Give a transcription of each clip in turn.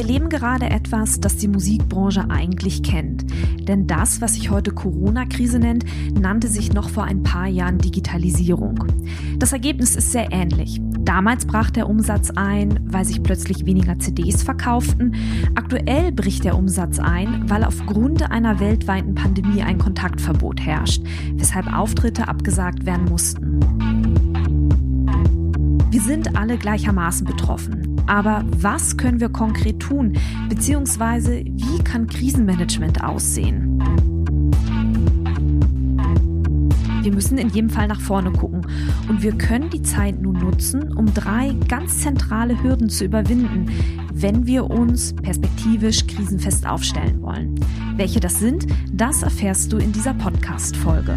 erleben gerade etwas, das die Musikbranche eigentlich kennt. Denn das, was sich heute Corona-Krise nennt, nannte sich noch vor ein paar Jahren Digitalisierung. Das Ergebnis ist sehr ähnlich. Damals brach der Umsatz ein, weil sich plötzlich weniger CDs verkauften. Aktuell bricht der Umsatz ein, weil aufgrund einer weltweiten Pandemie ein Kontaktverbot herrscht, weshalb Auftritte abgesagt werden mussten. Wir sind alle gleichermaßen betroffen. Aber was können wir konkret tun? Beziehungsweise wie kann Krisenmanagement aussehen? Wir müssen in jedem Fall nach vorne gucken und wir können die Zeit nun nutzen, um drei ganz zentrale Hürden zu überwinden, wenn wir uns perspektivisch krisenfest aufstellen wollen. Welche das sind, das erfährst du in dieser Podcast-Folge.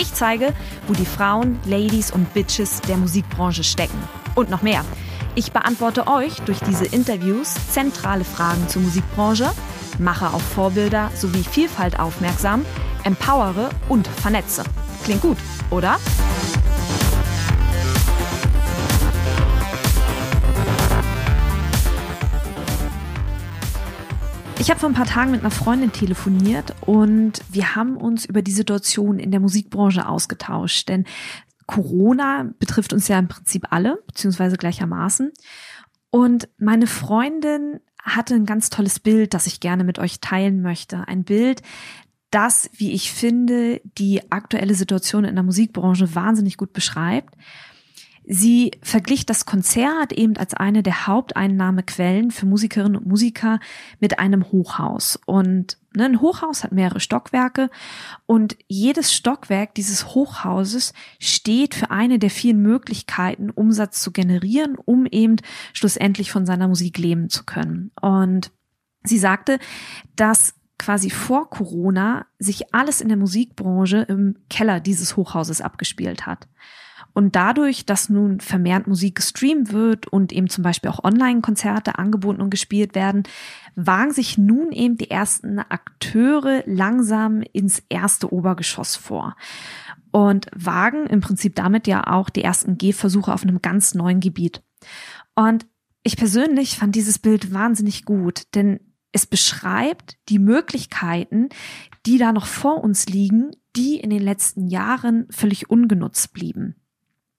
Ich zeige, wo die Frauen, Ladies und Bitches der Musikbranche stecken. Und noch mehr. Ich beantworte euch durch diese Interviews zentrale Fragen zur Musikbranche, mache auf Vorbilder sowie Vielfalt aufmerksam, empowere und vernetze. Klingt gut, oder? Ich habe vor ein paar Tagen mit einer Freundin telefoniert und wir haben uns über die Situation in der Musikbranche ausgetauscht. Denn Corona betrifft uns ja im Prinzip alle, beziehungsweise gleichermaßen. Und meine Freundin hatte ein ganz tolles Bild, das ich gerne mit euch teilen möchte. Ein Bild, das, wie ich finde, die aktuelle Situation in der Musikbranche wahnsinnig gut beschreibt. Sie verglich das Konzert eben als eine der Haupteinnahmequellen für Musikerinnen und Musiker mit einem Hochhaus. Und ne, ein Hochhaus hat mehrere Stockwerke und jedes Stockwerk dieses Hochhauses steht für eine der vielen Möglichkeiten, Umsatz zu generieren, um eben schlussendlich von seiner Musik leben zu können. Und sie sagte, dass quasi vor Corona sich alles in der Musikbranche im Keller dieses Hochhauses abgespielt hat. Und dadurch, dass nun vermehrt Musik gestreamt wird und eben zum Beispiel auch Online-Konzerte angeboten und gespielt werden, wagen sich nun eben die ersten Akteure langsam ins erste Obergeschoss vor und wagen im Prinzip damit ja auch die ersten Gehversuche auf einem ganz neuen Gebiet. Und ich persönlich fand dieses Bild wahnsinnig gut, denn es beschreibt die Möglichkeiten, die da noch vor uns liegen, die in den letzten Jahren völlig ungenutzt blieben.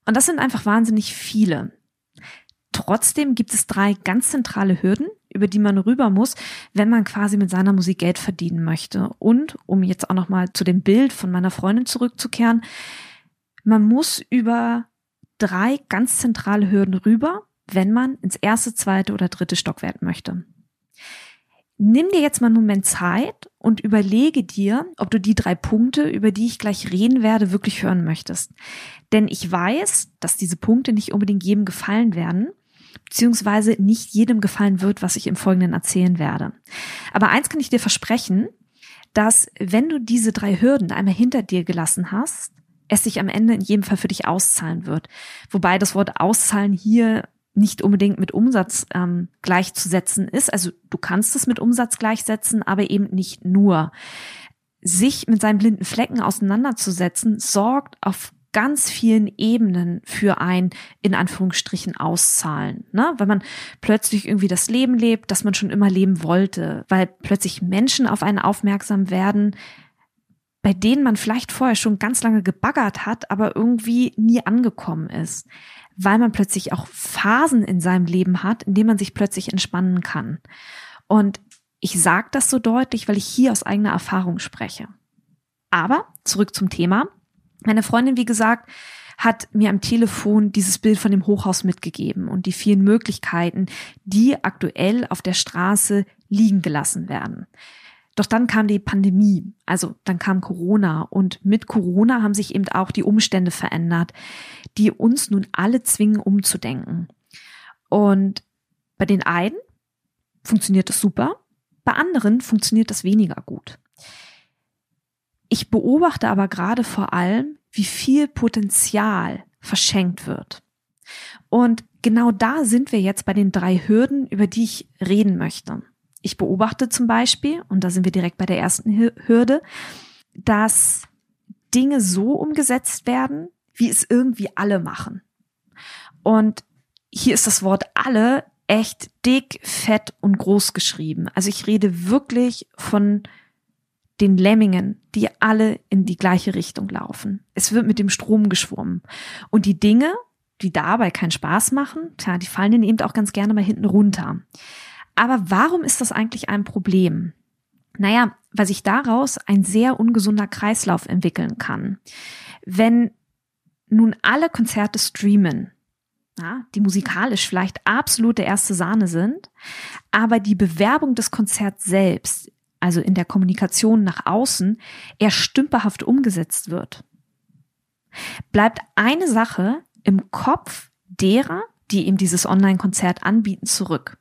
Und das sind einfach wahnsinnig viele. Trotzdem gibt es drei ganz zentrale Hürden, über die man rüber muss, wenn man quasi mit seiner Musik Geld verdienen möchte. Und um jetzt auch nochmal zu dem Bild von meiner Freundin zurückzukehren, man muss über drei ganz zentrale Hürden rüber, wenn man ins erste, zweite oder dritte Stockwerk möchte. Nimm dir jetzt mal einen Moment Zeit und überlege dir, ob du die drei Punkte, über die ich gleich reden werde, wirklich hören möchtest. Denn ich weiß, dass diese Punkte nicht unbedingt jedem gefallen werden, beziehungsweise nicht jedem gefallen wird, was ich im Folgenden erzählen werde. Aber eins kann ich dir versprechen, dass wenn du diese drei Hürden einmal hinter dir gelassen hast, es sich am Ende in jedem Fall für dich auszahlen wird. Wobei das Wort auszahlen hier nicht unbedingt mit Umsatz ähm, gleichzusetzen ist. Also du kannst es mit Umsatz gleichsetzen, aber eben nicht nur. Sich mit seinen blinden Flecken auseinanderzusetzen, sorgt auf ganz vielen Ebenen für ein, in Anführungsstrichen, Auszahlen. Ne? Weil man plötzlich irgendwie das Leben lebt, das man schon immer leben wollte, weil plötzlich Menschen auf einen aufmerksam werden, bei denen man vielleicht vorher schon ganz lange gebaggert hat, aber irgendwie nie angekommen ist weil man plötzlich auch Phasen in seinem Leben hat, in denen man sich plötzlich entspannen kann. Und ich sage das so deutlich, weil ich hier aus eigener Erfahrung spreche. Aber zurück zum Thema. Meine Freundin, wie gesagt, hat mir am Telefon dieses Bild von dem Hochhaus mitgegeben und die vielen Möglichkeiten, die aktuell auf der Straße liegen gelassen werden. Doch dann kam die Pandemie, also dann kam Corona und mit Corona haben sich eben auch die Umstände verändert, die uns nun alle zwingen umzudenken. Und bei den einen funktioniert das super, bei anderen funktioniert das weniger gut. Ich beobachte aber gerade vor allem, wie viel Potenzial verschenkt wird. Und genau da sind wir jetzt bei den drei Hürden, über die ich reden möchte. Ich beobachte zum Beispiel, und da sind wir direkt bei der ersten Hürde, dass Dinge so umgesetzt werden, wie es irgendwie alle machen. Und hier ist das Wort alle echt dick, fett und groß geschrieben. Also ich rede wirklich von den Lemmingen, die alle in die gleiche Richtung laufen. Es wird mit dem Strom geschwommen. Und die Dinge, die dabei keinen Spaß machen, tja, die fallen dann eben auch ganz gerne mal hinten runter. Aber warum ist das eigentlich ein Problem? Naja, weil sich daraus ein sehr ungesunder Kreislauf entwickeln kann. Wenn nun alle Konzerte streamen, ja, die musikalisch vielleicht absolute erste Sahne sind, aber die Bewerbung des Konzerts selbst, also in der Kommunikation nach außen, eher stümperhaft umgesetzt wird, bleibt eine Sache im Kopf derer, die ihm dieses Online-Konzert anbieten, zurück.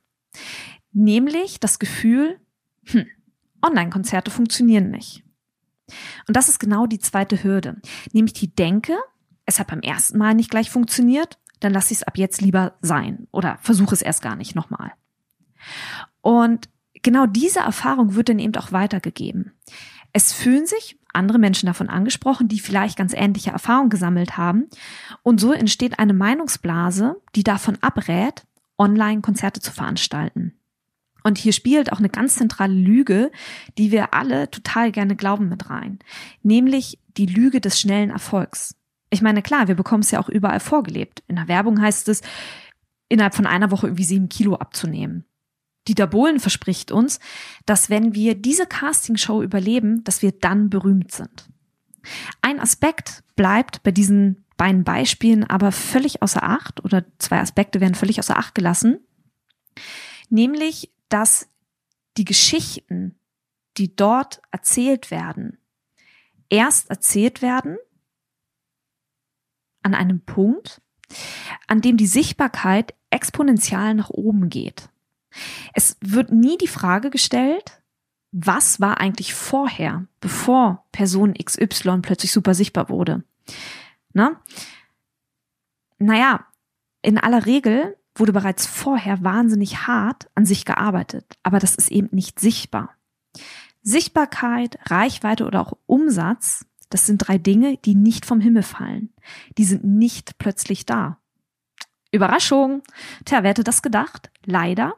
Nämlich das Gefühl, hm, Online-Konzerte funktionieren nicht. Und das ist genau die zweite Hürde, nämlich die Denke, es hat beim ersten Mal nicht gleich funktioniert, dann lasse ich es ab jetzt lieber sein oder versuche es erst gar nicht nochmal. Und genau diese Erfahrung wird dann eben auch weitergegeben. Es fühlen sich andere Menschen davon angesprochen, die vielleicht ganz ähnliche Erfahrungen gesammelt haben. Und so entsteht eine Meinungsblase, die davon abrät, Online-Konzerte zu veranstalten. Und hier spielt auch eine ganz zentrale Lüge, die wir alle total gerne glauben mit rein, nämlich die Lüge des schnellen Erfolgs. Ich meine, klar, wir bekommen es ja auch überall vorgelebt. In der Werbung heißt es, innerhalb von einer Woche irgendwie sieben Kilo abzunehmen. Dieter Bohlen verspricht uns, dass wenn wir diese Castingshow überleben, dass wir dann berühmt sind. Ein Aspekt bleibt bei diesen beiden Beispielen aber völlig außer Acht oder zwei Aspekte werden völlig außer Acht gelassen, nämlich, dass die Geschichten, die dort erzählt werden, erst erzählt werden an einem Punkt, an dem die Sichtbarkeit exponentiell nach oben geht. Es wird nie die Frage gestellt, was war eigentlich vorher, bevor Person XY plötzlich super sichtbar wurde. Na? Naja, in aller Regel wurde bereits vorher wahnsinnig hart an sich gearbeitet, aber das ist eben nicht sichtbar. Sichtbarkeit, Reichweite oder auch Umsatz, das sind drei Dinge, die nicht vom Himmel fallen. Die sind nicht plötzlich da. Überraschung. Tja, wer hätte das gedacht? Leider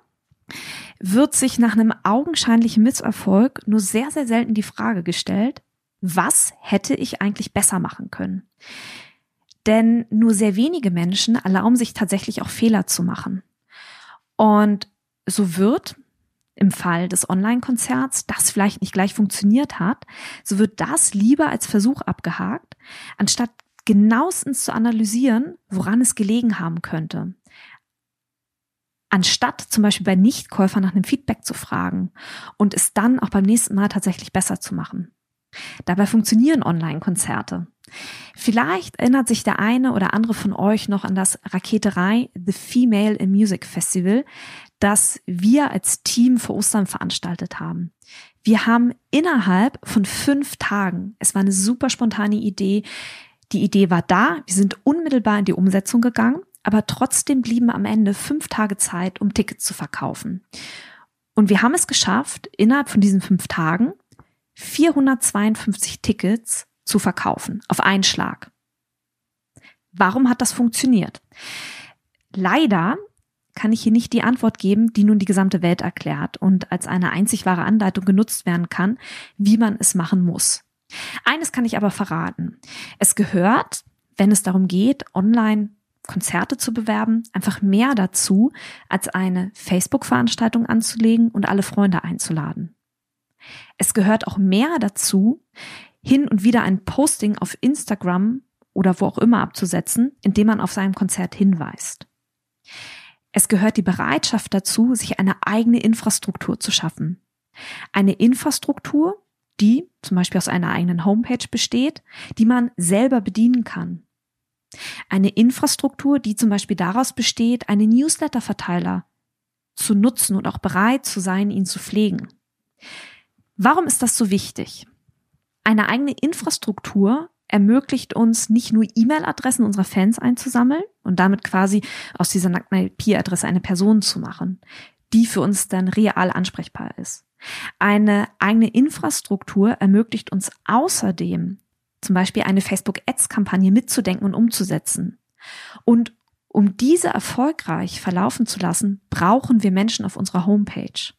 wird sich nach einem augenscheinlichen Misserfolg nur sehr, sehr selten die Frage gestellt, was hätte ich eigentlich besser machen können? Denn nur sehr wenige Menschen erlauben sich tatsächlich auch Fehler zu machen. Und so wird im Fall des Online-Konzerts, das vielleicht nicht gleich funktioniert hat, so wird das lieber als Versuch abgehakt, anstatt genauestens zu analysieren, woran es gelegen haben könnte anstatt zum Beispiel bei Nichtkäufern nach einem Feedback zu fragen und es dann auch beim nächsten Mal tatsächlich besser zu machen. Dabei funktionieren Online-Konzerte. Vielleicht erinnert sich der eine oder andere von euch noch an das Raketerei The Female in Music Festival, das wir als Team vor Ostern veranstaltet haben. Wir haben innerhalb von fünf Tagen, es war eine super spontane Idee, die Idee war da, wir sind unmittelbar in die Umsetzung gegangen aber trotzdem blieben am Ende fünf Tage Zeit, um Tickets zu verkaufen. Und wir haben es geschafft, innerhalb von diesen fünf Tagen 452 Tickets zu verkaufen, auf einen Schlag. Warum hat das funktioniert? Leider kann ich hier nicht die Antwort geben, die nun die gesamte Welt erklärt und als eine einzig wahre Anleitung genutzt werden kann, wie man es machen muss. Eines kann ich aber verraten. Es gehört, wenn es darum geht, online Konzerte zu bewerben, einfach mehr dazu, als eine Facebook-Veranstaltung anzulegen und alle Freunde einzuladen. Es gehört auch mehr dazu, hin und wieder ein Posting auf Instagram oder wo auch immer abzusetzen, indem man auf seinem Konzert hinweist. Es gehört die Bereitschaft dazu, sich eine eigene Infrastruktur zu schaffen. Eine Infrastruktur, die zum Beispiel aus einer eigenen Homepage besteht, die man selber bedienen kann. Eine Infrastruktur, die zum Beispiel daraus besteht, einen Newsletter-Verteiler zu nutzen und auch bereit zu sein, ihn zu pflegen. Warum ist das so wichtig? Eine eigene Infrastruktur ermöglicht uns nicht nur E-Mail-Adressen unserer Fans einzusammeln und damit quasi aus dieser nackten IP-Adresse eine Person zu machen, die für uns dann real ansprechbar ist. Eine eigene Infrastruktur ermöglicht uns außerdem, zum Beispiel eine Facebook-Ads-Kampagne mitzudenken und umzusetzen. Und um diese erfolgreich verlaufen zu lassen, brauchen wir Menschen auf unserer Homepage.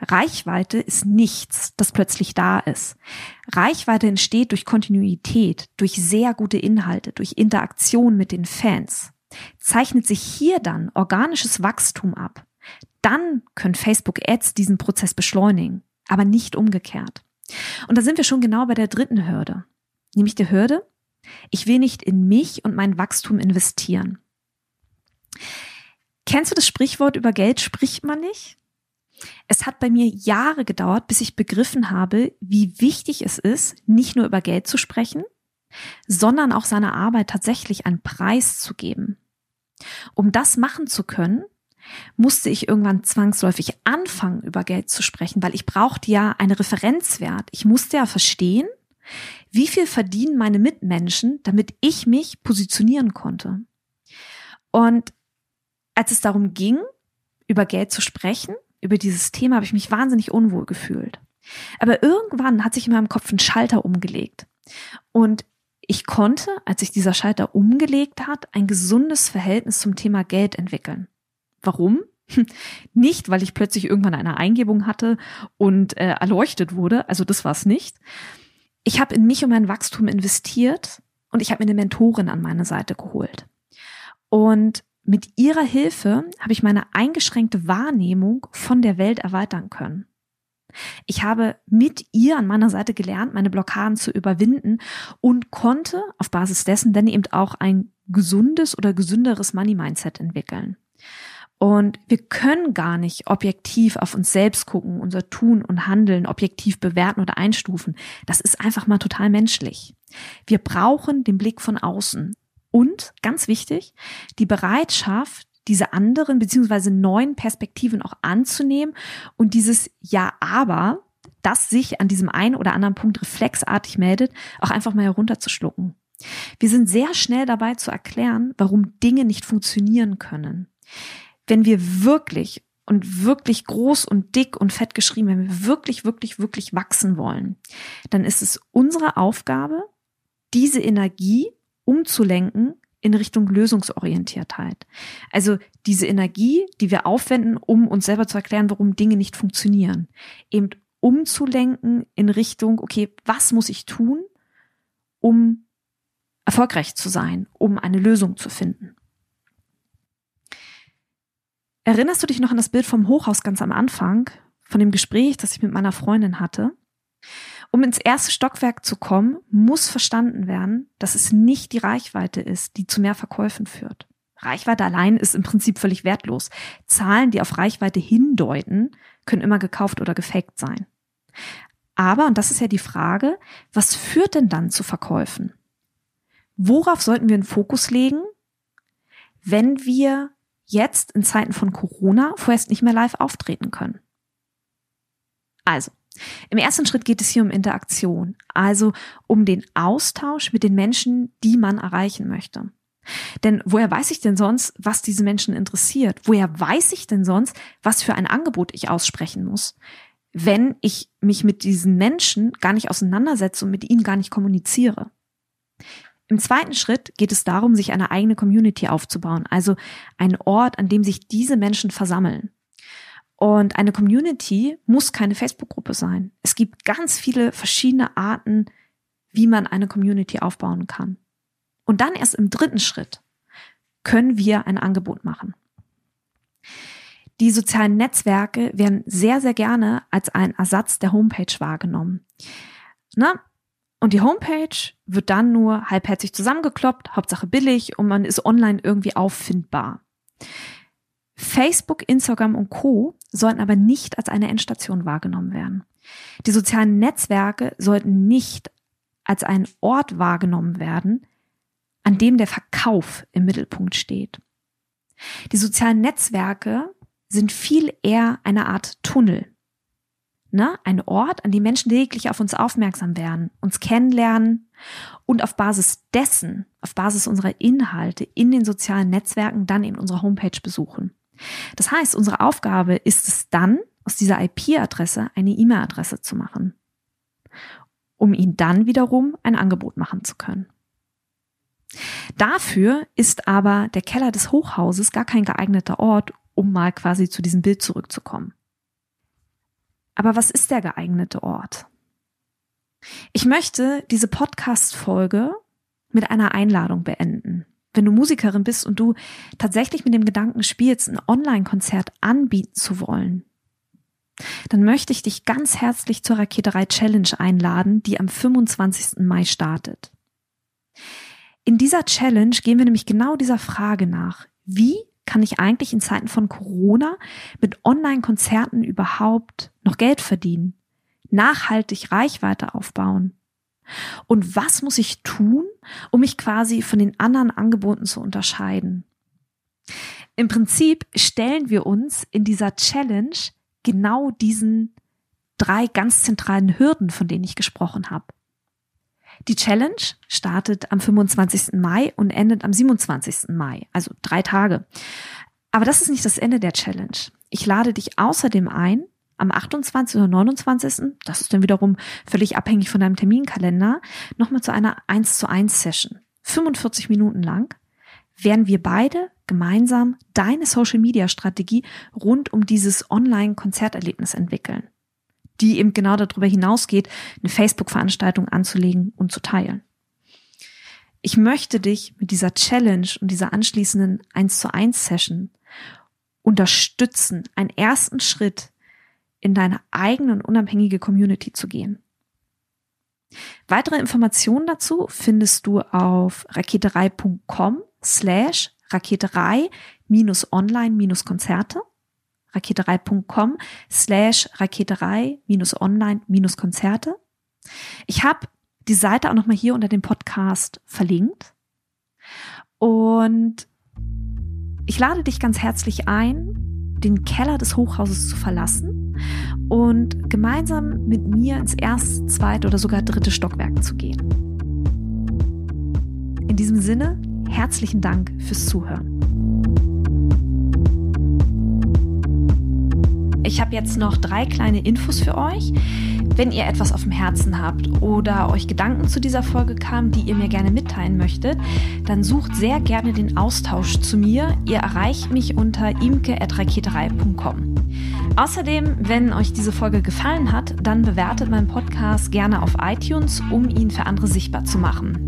Reichweite ist nichts, das plötzlich da ist. Reichweite entsteht durch Kontinuität, durch sehr gute Inhalte, durch Interaktion mit den Fans. Zeichnet sich hier dann organisches Wachstum ab, dann können Facebook Ads diesen Prozess beschleunigen, aber nicht umgekehrt. Und da sind wir schon genau bei der dritten Hürde, nämlich der Hürde, ich will nicht in mich und mein Wachstum investieren. Kennst du das Sprichwort über Geld spricht man nicht? Es hat bei mir Jahre gedauert, bis ich begriffen habe, wie wichtig es ist, nicht nur über Geld zu sprechen, sondern auch seiner Arbeit tatsächlich einen Preis zu geben. Um das machen zu können, musste ich irgendwann zwangsläufig anfangen, über Geld zu sprechen, weil ich brauchte ja einen Referenzwert. Ich musste ja verstehen, wie viel verdienen meine Mitmenschen, damit ich mich positionieren konnte. Und als es darum ging, über Geld zu sprechen, über dieses Thema, habe ich mich wahnsinnig unwohl gefühlt. Aber irgendwann hat sich in meinem Kopf ein Schalter umgelegt. Und ich konnte, als sich dieser Schalter umgelegt hat, ein gesundes Verhältnis zum Thema Geld entwickeln. Warum? Nicht, weil ich plötzlich irgendwann eine Eingebung hatte und äh, erleuchtet wurde, also das war es nicht. Ich habe in mich und mein Wachstum investiert und ich habe mir eine Mentorin an meine Seite geholt. Und mit ihrer Hilfe habe ich meine eingeschränkte Wahrnehmung von der Welt erweitern können. Ich habe mit ihr an meiner Seite gelernt, meine Blockaden zu überwinden und konnte auf Basis dessen dann eben auch ein gesundes oder gesünderes Money Mindset entwickeln. Und wir können gar nicht objektiv auf uns selbst gucken, unser Tun und Handeln objektiv bewerten oder einstufen. Das ist einfach mal total menschlich. Wir brauchen den Blick von außen. Und, ganz wichtig, die Bereitschaft, diese anderen beziehungsweise neuen Perspektiven auch anzunehmen und dieses Ja, aber, das sich an diesem einen oder anderen Punkt reflexartig meldet, auch einfach mal herunterzuschlucken. Wir sind sehr schnell dabei zu erklären, warum Dinge nicht funktionieren können wenn wir wirklich und wirklich groß und dick und fett geschrieben, wenn wir wirklich, wirklich, wirklich wachsen wollen, dann ist es unsere Aufgabe, diese Energie umzulenken in Richtung Lösungsorientiertheit. Also diese Energie, die wir aufwenden, um uns selber zu erklären, warum Dinge nicht funktionieren, eben umzulenken in Richtung, okay, was muss ich tun, um erfolgreich zu sein, um eine Lösung zu finden. Erinnerst du dich noch an das Bild vom Hochhaus ganz am Anfang, von dem Gespräch, das ich mit meiner Freundin hatte? Um ins erste Stockwerk zu kommen, muss verstanden werden, dass es nicht die Reichweite ist, die zu mehr Verkäufen führt. Reichweite allein ist im Prinzip völlig wertlos. Zahlen, die auf Reichweite hindeuten, können immer gekauft oder gefaked sein. Aber, und das ist ja die Frage, was führt denn dann zu Verkäufen? Worauf sollten wir einen Fokus legen, wenn wir jetzt in Zeiten von Corona vorerst nicht mehr live auftreten können. Also, im ersten Schritt geht es hier um Interaktion, also um den Austausch mit den Menschen, die man erreichen möchte. Denn woher weiß ich denn sonst, was diese Menschen interessiert? Woher weiß ich denn sonst, was für ein Angebot ich aussprechen muss, wenn ich mich mit diesen Menschen gar nicht auseinandersetze und mit ihnen gar nicht kommuniziere? Im zweiten Schritt geht es darum, sich eine eigene Community aufzubauen, also ein Ort, an dem sich diese Menschen versammeln. Und eine Community muss keine Facebook-Gruppe sein. Es gibt ganz viele verschiedene Arten, wie man eine Community aufbauen kann. Und dann erst im dritten Schritt können wir ein Angebot machen. Die sozialen Netzwerke werden sehr, sehr gerne als ein Ersatz der Homepage wahrgenommen. Na, und die Homepage wird dann nur halbherzig zusammengekloppt, Hauptsache billig und man ist online irgendwie auffindbar. Facebook, Instagram und Co sollten aber nicht als eine Endstation wahrgenommen werden. Die sozialen Netzwerke sollten nicht als ein Ort wahrgenommen werden, an dem der Verkauf im Mittelpunkt steht. Die sozialen Netzwerke sind viel eher eine Art Tunnel. Ne? Ein Ort, an dem Menschen täglich auf uns aufmerksam werden, uns kennenlernen und auf Basis dessen, auf Basis unserer Inhalte in den sozialen Netzwerken dann eben unsere Homepage besuchen. Das heißt, unsere Aufgabe ist es dann, aus dieser IP-Adresse eine E-Mail-Adresse zu machen, um ihnen dann wiederum ein Angebot machen zu können. Dafür ist aber der Keller des Hochhauses gar kein geeigneter Ort, um mal quasi zu diesem Bild zurückzukommen. Aber was ist der geeignete Ort? Ich möchte diese Podcast-Folge mit einer Einladung beenden. Wenn du Musikerin bist und du tatsächlich mit dem Gedanken spielst, ein Online-Konzert anbieten zu wollen, dann möchte ich dich ganz herzlich zur Raketerei Challenge einladen, die am 25. Mai startet. In dieser Challenge gehen wir nämlich genau dieser Frage nach. Wie kann ich eigentlich in Zeiten von Corona mit Online-Konzerten überhaupt noch Geld verdienen, nachhaltig Reichweite aufbauen? Und was muss ich tun, um mich quasi von den anderen Angeboten zu unterscheiden? Im Prinzip stellen wir uns in dieser Challenge genau diesen drei ganz zentralen Hürden, von denen ich gesprochen habe. Die Challenge startet am 25. Mai und endet am 27. Mai, also drei Tage. Aber das ist nicht das Ende der Challenge. Ich lade dich außerdem ein, am 28. oder 29., das ist dann wiederum völlig abhängig von deinem Terminkalender, nochmal zu einer 1 zu 1 Session. 45 Minuten lang werden wir beide gemeinsam deine Social Media Strategie rund um dieses Online-Konzerterlebnis entwickeln die eben genau darüber hinausgeht, eine Facebook-Veranstaltung anzulegen und zu teilen. Ich möchte dich mit dieser Challenge und dieser anschließenden 1 zu 1 Session unterstützen, einen ersten Schritt in deine eigene und unabhängige Community zu gehen. Weitere Informationen dazu findest du auf raketerei.com slash raketerei online-konzerte raketerei.com slash raketerei online Konzerte. Ich habe die Seite auch nochmal hier unter dem Podcast verlinkt. Und ich lade dich ganz herzlich ein, den Keller des Hochhauses zu verlassen und gemeinsam mit mir ins erste, zweite oder sogar dritte Stockwerk zu gehen. In diesem Sinne, herzlichen Dank fürs Zuhören. Ich habe jetzt noch drei kleine Infos für euch. Wenn ihr etwas auf dem Herzen habt oder euch Gedanken zu dieser Folge kamen, die ihr mir gerne mitteilen möchtet, dann sucht sehr gerne den Austausch zu mir. Ihr erreicht mich unter imke.raketerei.com. Außerdem, wenn euch diese Folge gefallen hat, dann bewertet meinen Podcast gerne auf iTunes, um ihn für andere sichtbar zu machen.